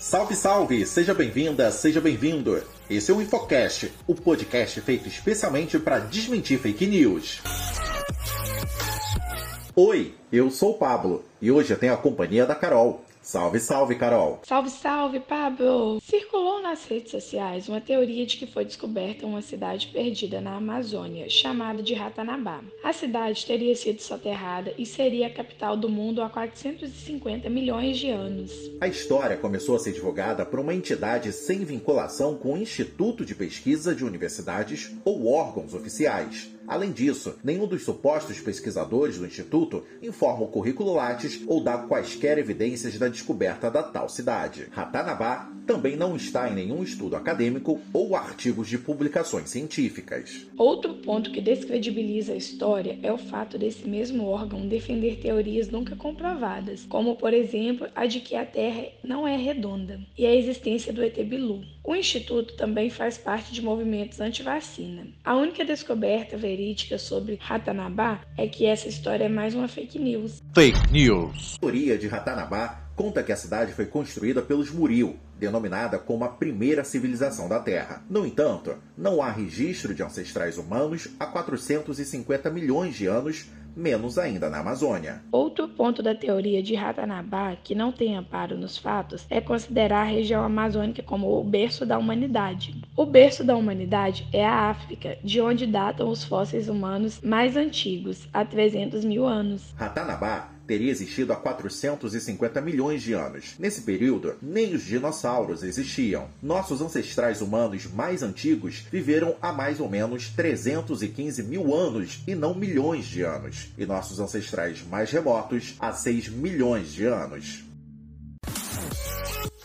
Salve, salve! Seja bem-vinda, seja bem-vindo! Esse é o Infocast, o podcast feito especialmente para desmentir fake news. Oi, eu sou o Pablo e hoje eu tenho a companhia da Carol. Salve, salve, Carol! Salve, salve, Pablo! Circulou nas redes sociais uma teoria de que foi descoberta uma cidade perdida na Amazônia, chamada de Ratanabá. A cidade teria sido soterrada e seria a capital do mundo há 450 milhões de anos. A história começou a ser divulgada por uma entidade sem vinculação com o Instituto de Pesquisa de Universidades ou órgãos oficiais. Além disso, nenhum dos supostos pesquisadores do Instituto informa o currículo Lattes ou dá quaisquer evidências da descoberta da tal cidade. Ratanabá também não está em nenhum estudo acadêmico ou artigos de publicações científicas. Outro ponto que descredibiliza a história é o fato desse mesmo órgão defender teorias nunca comprovadas, como por exemplo a de que a Terra não é redonda e a existência do ET Bilu. O Instituto também faz parte de movimentos anti-vacina. A única descoberta sobre Ratanabá é que essa história é mais uma fake news. Fake news. A teoria de Ratanabá conta que a cidade foi construída pelos Muril, denominada como a primeira civilização da Terra. No entanto, não há registro de ancestrais humanos há 450 milhões de anos menos ainda na Amazônia. Outro ponto da teoria de Ratanabá que não tem amparo nos fatos é considerar a região amazônica como o berço da humanidade. O berço da humanidade é a África, de onde datam os fósseis humanos mais antigos, há 300 mil anos. Ratanabá teria existido há 450 milhões de anos. Nesse período, nem os dinossauros existiam. Nossos ancestrais humanos mais antigos viveram há mais ou menos 315 mil anos e não milhões de anos. E nossos ancestrais mais remotos há 6 milhões de anos.